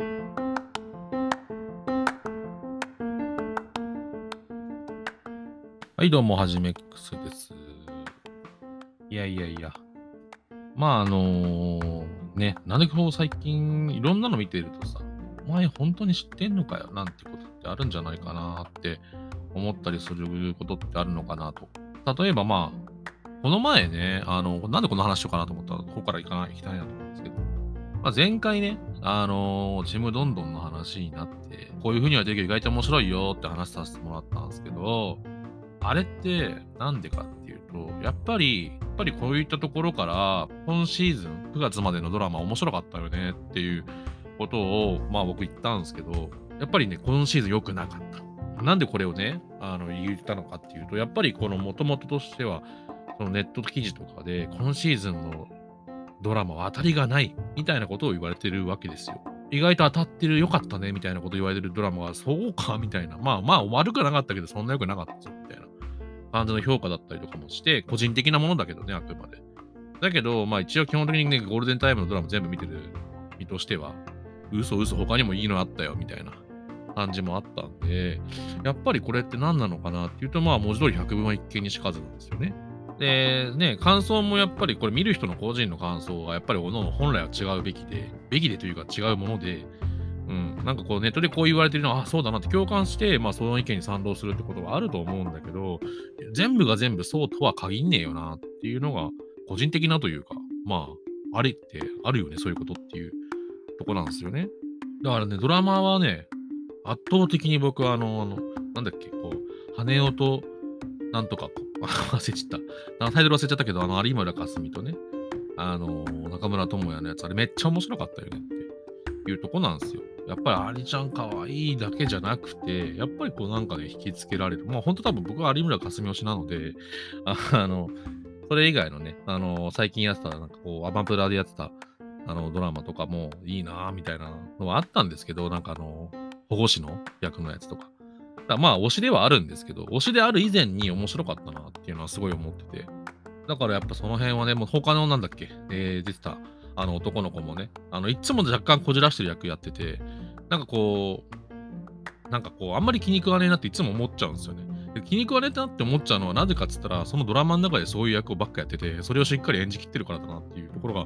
はい、どうも、はじめくすです。いやいやいや。まあ、あのーね、なんでこう最近いろんなの見てるとさ、お前本当に知ってんのかよなんてことってあるんじゃないかなって思ったりすることってあるのかなと。例えばまあ、この前ね、あの、なんでこの話しようかなと思ったら、ここから行かない、行きたいなと思うんですけど、まあ、前回ね、あのーちむどんどんの話になって、こういう風にはできる意外と面白いよって話させてもらったんですけど、あれってなんでかっていうと、やっぱり、やっぱりこういったところから、今シーズン、9月までのドラマ面白かったよねっていうことを、まあ僕言ったんですけど、やっぱりね、今シーズン良くなかった。なんでこれをね、あの、言ったのかっていうと、やっぱりこの元々としては、そのネット記事とかで、今シーズンのドラマは当たりがないみたいなことを言われてるわけですよ。意外と当たってる、良かったねみたいなことを言われてるドラマが、そうかみたいな。まあまあ、悪くなかったけど、そんな良くなかったぞみたいな感じの評価だったりとかもして、個人的なものだけどね、あくまで。だけど、まあ一応基本的にね、ゴールデンタイムのドラマ全部見てる身としては、嘘嘘、他にもいいのあったよみたいな感じもあったんで、やっぱりこれって何なのかなっていうと、まあ文字通り百分は一見にしかずなんですよね。で、ね、感想もやっぱりこれ見る人の個人の感想がやっぱりおの本来は違うべきで、べきでというか違うもので、うん、なんかこうネットでこう言われてるのは、あ、そうだなって共感して、まあその意見に賛同するってことはあると思うんだけど、全部が全部そうとは限んねえよなっていうのが、個人的なというか、まあ、ありってあるよね、そういうことっていうとこなんですよね。だからね、ドラマはね、圧倒的に僕はあの、あの、なんだっけ、こう、羽男と、なんとか、忘れちゃった。あタイトル忘れちゃったけど、あの、有村架純とね、あの、中村智也のやつ、あれめっちゃ面白かったよねっていうとこなんですよ。やっぱりアリちゃん可愛いだけじゃなくて、やっぱりこうなんかね、引きつけられる。まあ本当多分僕は有村架純推しなので、あ あの、それ以外のね、あの、最近やってた、なんかこう、アマプラでやってた、あの、ドラマとかもいいなぁ、みたいなのはあったんですけど、なんかあの、保護士の役のやつとか。だまあ、推しではあるんですけど、推しである以前に面白かったなっていうのはすごい思ってて。だからやっぱその辺はね、もう他のなんだっけ、えー、出てた、あの男の子もね、あの、いつも若干こじらしてる役やってて、なんかこう、なんかこう、あんまり気に食わねえなっていつも思っちゃうんですよね。で気に食わねえなって思っちゃうのはなぜかっつったら、そのドラマの中でそういう役をばっかやってて、それをしっかり演じきってるからだなっていうところが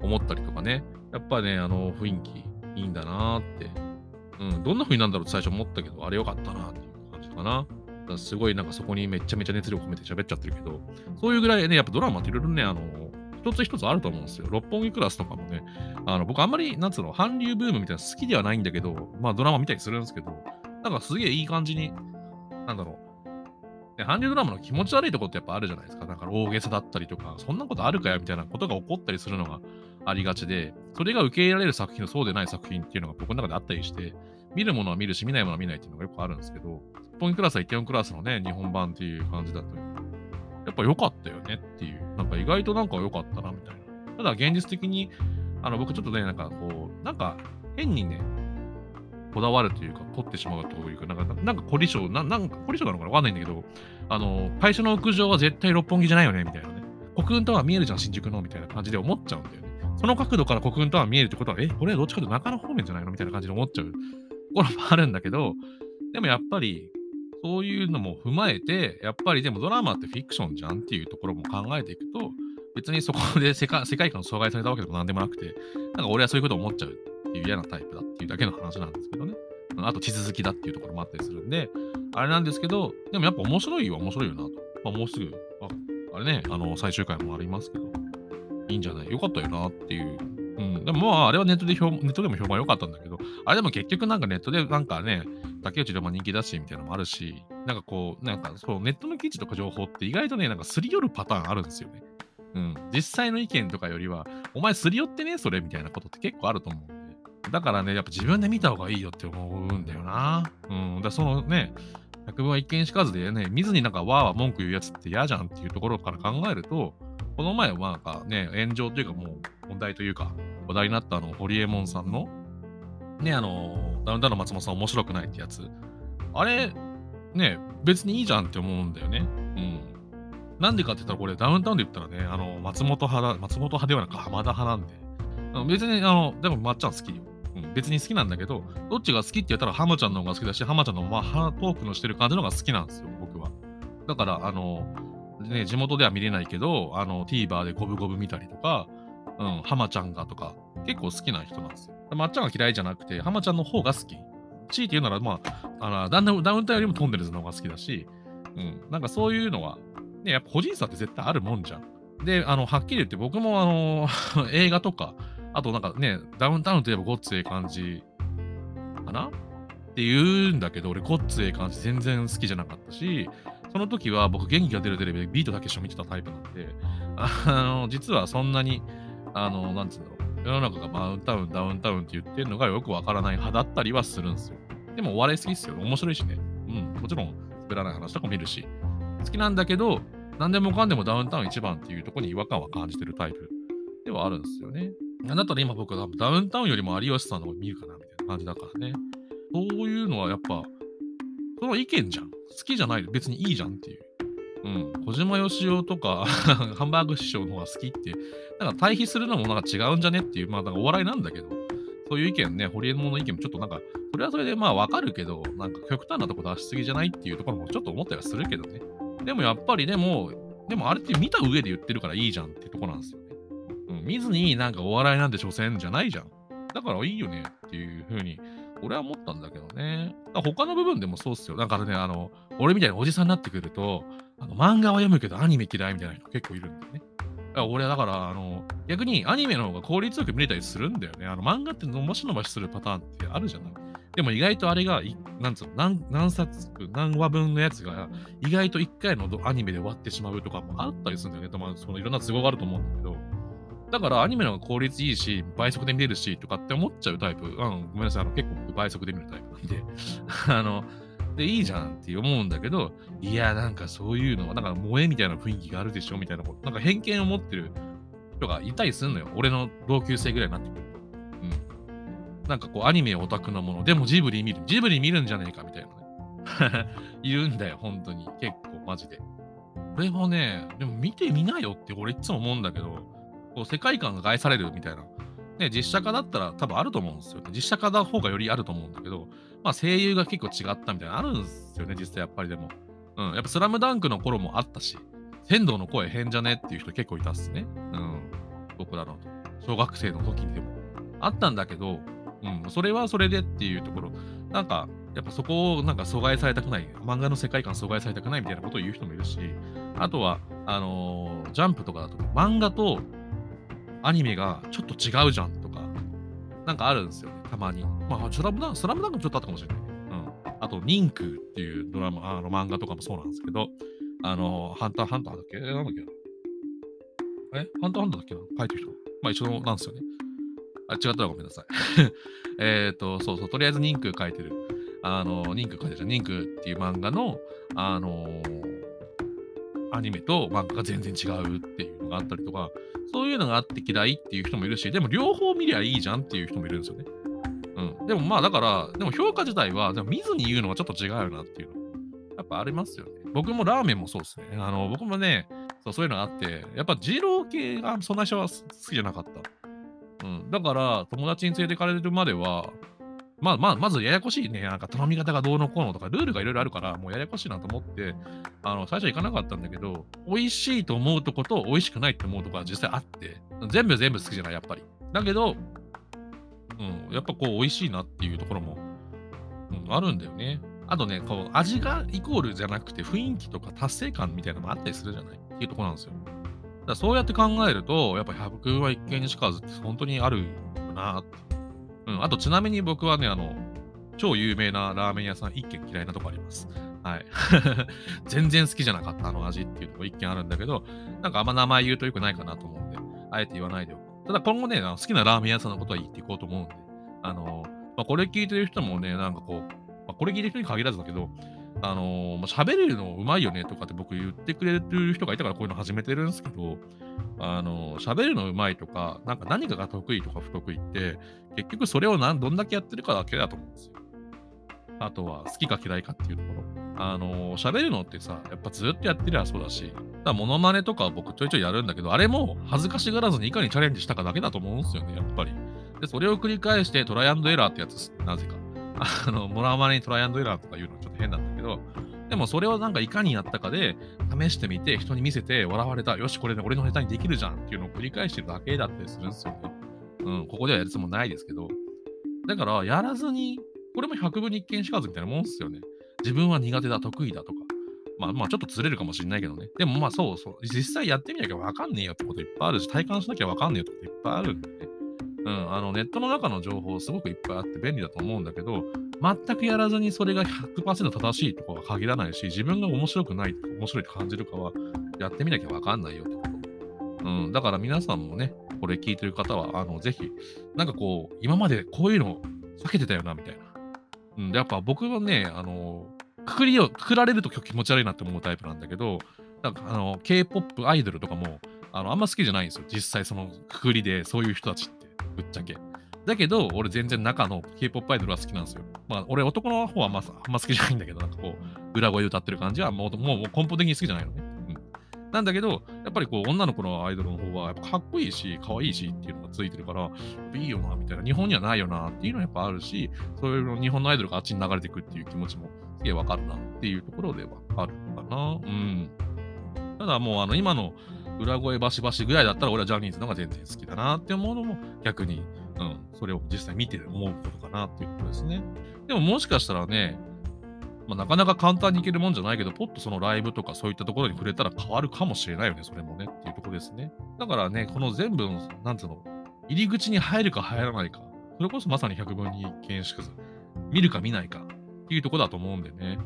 思ったりとかね。やっぱね、あの雰囲気いいんだなーって。うん、どんな風になんだろうって最初思ったけど、あれよかったなっていう感じかな。かすごいなんかそこにめちゃめちゃ熱量込めて喋っちゃってるけど、そういうぐらいね、やっぱドラマっていろいろね、あの、一つ一つあると思うんですよ。六本木クラスとかもね、あの、僕あんまり、なんつうの、韓流ブームみたいな好きではないんだけど、まあドラマ見たりするんですけど、なんかすげえいい感じに、なんだろう、ね、韓流ドラマの気持ち悪いとこってやっぱあるじゃないですか。なんか大げさだったりとか、そんなことあるかよみたいなことが起こったりするのがありがちで、それが受け入れられる作品とそうでない作品っていうのが僕の中であったりして、見るものは見るし、見ないものは見ないっていうのがよくあるんですけど、スポンクラスはイテオンクラスのね、日本版っていう感じだと、やっぱ良かったよねっていう、なんか意外となんか良かったなみたいな。ただ現実的に、あの僕ちょっとね、なんかこう、なんか変にね、こだわるというか、凝ってしまうというか、なんか、なんか凝り性、ななんか凝り性なのかなわかんないんだけど、あの、会社の屋上は絶対六本木じゃないよねみたいなね。国運タワー見えるじゃん、新宿のみたいな感じで思っちゃうんだよね。その角度から国運タワー見えるってことは、え、これどっちかというと中野方面じゃないのみたいな感じで思っちゃうところもあるんだけど、でもやっぱり、そういうのも踏まえて、やっぱりでもドラマってフィクションじゃんっていうところも考えていくと、別にそこで世界世界観を阻害されたわけでもなんでもなくて、なんか俺はそういうことを思っちゃうっていう嫌なタイプだっていうだけの話なんですけどね。あと地続きだっていうところもあったりするんで、あれなんですけど、でもやっぱ面白いは面白いよなと。まあ、もうすぐ、ああれね、あの、最終回もありますけど、いいんじゃない？よかったよなっていう。うん。でもまあ、あれはネットで評、ネットでも評判良かったんだけど、あれでも結局なんかネットでなんかね、竹内でも人気だしみたいなのもあるし、なんかこう、なんかそう、ネットの記事とか情報って意外とね、なんかすり寄るパターンあるんですよね。うん。実際の意見とかよりは、お前すり寄ってね、それみたいなことって結構あると思うんで。だからね、やっぱ自分で見た方がいいよって思うんだよな。うん。だそのね、百聞は一見しかずでね、見ずになんかわーわー文句言うやつって嫌じゃんっていうところから考えると、この前はなんかね、炎上というかもう問題というか、話題になったあの、ホリエモンさんの、ね、あの、ダウンタウンの松本さん面白くないってやつ。あれ、ね、別にいいじゃんって思うんだよね。うん。なんでかって言ったら、これダウンタウンで言ったらね、あの、松本派だ、松本派ではなく浜田派なんで。あの別に、あの、でもまっちゃん好きよ。うん。別に好きなんだけど、どっちが好きって言ったら浜ちゃんの方が好きだし、浜ちゃんのまあトークのしてる感じの方が好きなんですよ、僕は。だから、あの、ね、地元では見れないけど、あの、TVer でゴブゴブ見たりとか、うん、浜ちゃんがとか、結構好きな人なんですよ。まっちゃんが嫌いじゃなくて、浜ちゃんの方が好き。強いて言うなら、まあ、あのダウンダウンタウンよりもトンネルズの方が好きだし、うん、なんかそういうのは、ね、やっぱ個人差って絶対あるもんじゃん。で、あの、はっきり言って僕もあの、映画とか、あとなんかね、ダウンタウンといえばごっつええ感じかな？って言うんだけど、俺ごっつええ感じ全然好きじゃなかったし、その時は僕元気が出るテレビでビートだけしょ見てたタイプなんで、あの、実はそんなに、あの、なんつうんだろう、世の中がダウンタウン、ダウンタウンって言ってるのがよくわからない派だったりはするんですよ。でもお笑い好きっすよ。面白いしね。うん、もちろん滑らない話とかも見るし、好きなんだけど、何でもかんでもダウンタウン一番っていうところに違和感は感じてるタイプではあるんですよね。だったら今僕はダウンタウンよりも有吉さんの方見るかなみたいな感じだからね。そういうのはやっぱ、その意見じゃん。好きじゃない別にいいじゃんっていう。うん。小島よしおとか ハンバーグ師匠の方が好きって、なんか対比するのもなんか違うんじゃねっていう、まあなんかお笑いなんだけど、そういう意見ね、ホリエモンの意見もちょっとなんか、それはそれでまあわかるけど、なんか極端なとこ出しすぎじゃないっていうところもちょっと思ったりはするけどね。でもやっぱりでも、でもあれって見た上で言ってるからいいじゃんってとこなんですよね。うん、見ずになんかお笑いなんて所詮じゃないじゃん。だからいいよねっていうふうに、俺は思ったんだけどね。他の部分でもそうっすよ。だかね、あの、俺みたいなおじさんになってくると、あの漫画は読むけどアニメ嫌いみたいな人結構いるんだよね。俺はだから、あの、逆にアニメの方が効率よく見れたりするんだよね。あの漫画って伸ばし伸ばしするパターンってあるじゃない。でも意外とあれが、なんつうの何、何冊、何話分のやつが、意外と1回のアニメで終わってしまうとかもあったりするんだよね。まあ、そのいろんな都合があると思うんだけど。だからアニメの方が効率いいし、倍速で見れるし、とかって思っちゃうタイプ。うん、ごめんなさい。あの結構倍速で見るタイプなんで。あの、でいいじゃんって思うんだけど、いや、なんかそういうのは、なんか萌えみたいな雰囲気があるでしょみたいなこと、なんか偏見を持ってる人がいたりするのよ。俺の同級生ぐらいになってくると。うん。なんかこう、アニメオタクなもの、でもジブリ見る、ジブリ見るんじゃねえかみたいなね。いるんだよ、本当に。結構、マジで。俺もね、でも見てみなよって俺いつも思うんだけど、こう世界観が害されるみたいな。ね、実写化だったら多分あると思うんですよ、ね。実写化の方がよりあると思うんだけど、まあ声優が結構違ったみたいなのあるんですよね、実際やっぱりでも。うん、やっぱスラムダンクの頃もあったし、天童の声変じゃねっていう人結構いたっすね。うん。僕らの小学生の時にでも。あったんだけど、うん、それはそれでっていうところ、なんか、やっぱそこをなんか阻害されたくない、漫画の世界観阻害されたくないみたいなことを言う人もいるし、あとは、あのー、ジャンプとかだと、漫画とアニメがちょっと違うじゃんとか、なんかあるんですよね、たまに。まあ、スラムダンク、スラムダンクちょっとあったかもしれない。うん。あと、ニンクっていうドラマ、あの漫画とかもそうなんですけど、あの、ハンターハンターだっけ？なんだっけえ？ハンターハンターだっけな？書いてる人。まあ一緒なんですよね。あ、違ったらごめんなさい。えっと、そうそう、とりあえずニンク書いてる。あの、ニンク書いてるじゃん。ニンクっていう漫画の、あのー、アニメと漫画が全然違うっていうのがあったりとか、そういうのがあって嫌いっていう人もいるし、でも両方見りゃいいじゃんっていう人もいるんですよね。うん。でもまあだから、でも評価自体は、でも見ずに言うのはちょっと違うよなっていうの。やっぱありますよね。僕もラーメンもそうですね。あの、僕もね、そうそういうのがあって、やっぱ二郎系がそんな人は好きじゃなかった。うん。だから、友達に連れてかれるまでは、まあまあ、まずややこしいね。なんか頼み方がどうのこうのとか、ルールがいろいろあるから、もうややこしいなと思って、あの、最初は行かなかったんだけど、美味しいと思うとこと美味しくないと思うとこは実際あって、全部全部好きじゃない、やっぱり。だけど、うん、やっぱこう、美味しいなっていうところも、うん、あるんだよね。あとね、こう、味がイコールじゃなくて、雰囲気とか達成感みたいなのもあったりするじゃない？っていうところなんですよ。だそうやって考えると、やっぱ100は一見にしかずって本当にあるなって。うん、あとちなみに僕はね、あの、超有名なラーメン屋さん一軒嫌いなとこあります。はい。全然好きじゃなかったあの味っていうとこ一軒あるんだけど、なんかあんま名前言うとよくないかなと思うんで、あえて言わないでおこう。ただ今後ね、好きなラーメン屋さんのことは言っていこうと思うんで、あの、まあ、これ聞いてる人もね、なんかこう、まあ、これ聞いてる人に限らずだけど、あのー、喋れるのうまいよねとかって僕言ってくれる人がいたからこういうの始めてるんですけど、あのー、喋るのうまいとか、なんか何かが得意とか不得意って、結局それを何どんだけやってるかだけだと思うんですよ。あとは好きか嫌いかっていうところ。あのー、喋るのってさ、やっぱずっとやってりゃそうだし、だモノマネとか僕ちょいちょいやるんだけど、あれも恥ずかしがらずにいかにチャレンジしたかだけだと思うんですよね、やっぱり。で、それを繰り返してトライアンドエラーってやつなぜか。あの、モラマネにトライアンドエラーとか言うのちょっと変なんだけど、でもそれをなんかいかにやったかで、試してみて、人に見せて、笑われた、よし、これで俺のネタにできるじゃんっていうのを繰り返してるだけだったりするんですよね。うん、ここではやるつもりないですけど。だから、やらずに、これも100分に一見しかずみたいなもんですよね。自分は苦手だ、得意だとか。まあまあちょっとずれるかもしれないけどね。でもまあそうそう。実際やってみなきゃわかんねえよってこといっぱいあるし、体感しなきゃわかんねえよってこといっぱいあるんでね。うん、あのネットの中の情報すごくいっぱいあって便利だと思うんだけど、全くやらずにそれが100%正しいとかは限らないし、自分が面白くない、面白いと感じるかは、やってみなきゃわかんないよってこと。うん、だから皆さんもね、これ聞いてる方は、あの、ぜひ、なんかこう、今までこういうの避けてたよな、みたいな。うん、でやっぱ僕はね、あの、くくりを、くくられると気持ち悪いなって思うタイプなんだけど、なんかあの、K-POP アイドルとかも、あの、あんま好きじゃないんですよ。実際そのくくりで、そういう人たちって。ぶっちゃけ。だけど、俺全然中の K-POP アイドルは好きなんですよ。まあ、俺男の方はまあ、あんま好きじゃないんだけど、なんかこう、裏声歌ってる感じはもうもう根本的に好きじゃないのね。うん。なんだけど、やっぱりこう、女の子のアイドルの方は、やっぱかっこいいし、可愛いいしっていうのがついてるから、いいよな、みたいな。日本にはないよな、っていうのはやっぱあるし、そういうの日本のアイドルがあっちに流れていくっていう気持ちもすげえわかるな、っていうところではあるかな。うん。ただもう、あの、今の裏声バシバシぐらいだったら、俺はジャニーズの方が全然好きだなって思うのも逆にうん、それを実際見て思うことかなっていうことですね。でももしかしたらね、まあ、なかなか簡単にいけるもんじゃないけど、ポッとそのライブとかそういったところに触れたら変わるかもしれないよね、それもねっていうとこですね。だからね、この全部の、なんつうの、入り口に入るか入らないか、それこそまさに百分に見識ず、見るか見ないかっていうとこだと思うんでね、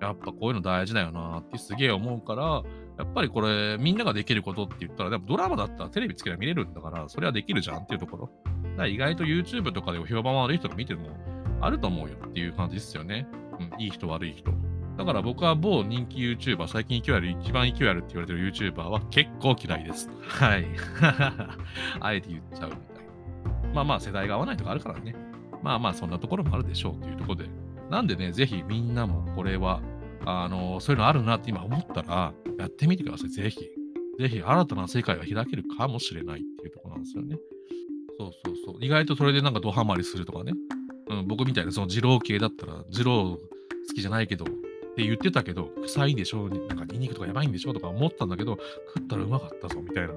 やっぱこういうの大事だよなってすげえ思うから、やっぱりこれ、みんなができることって言ったら、でもドラマだったらテレビつければ見れるんだから、それはできるじゃんっていうところ。だ意外と YouTube とかで評判悪い人が見てるのあると思うよっていう感じですよね。うん、いい人悪い人。だから僕は某人気 YouTuber、最近勢いある、一番勢いあるって言われてる YouTuber は結構嫌いです。はい。あえて言っちゃうみたいな。まあまあ世代が合わないとかあるからね。まあまあそんなところもあるでしょうっていうところで。なんでね、ぜひみんなもこれは、あの、そういうのあるなって今思ったら、やってみてください。ぜひ。ぜひ新たな世界が開けるかもしれないっていうところなんですよね。そうそうそう。意外とそれでなんかドハマりするとかね。うん、僕みたいなその二郎系だったら、二郎好きじゃないけど、って言ってたけど、臭いでしょなんかニンニクとかやばいんでしょとか思ったんだけど、食ったらうまかったぞみたいな。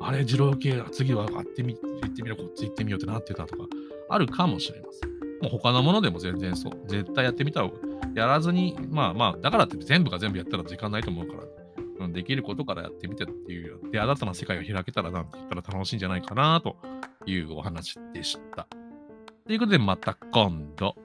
あれ、二郎系、次はあってみ、行ってみろ、こっち行ってみようってなってたとか、あるかもしれません。もう他のものでも全然そう。絶対やってみた方が、やらずに、まあまあ、だからって全部が全部やったら時間ないと思うから、できることからやってみてっていう、で、新たな世界を開けたらなんて言ったら楽しいんじゃないかなというお話でした。ということで、また今度。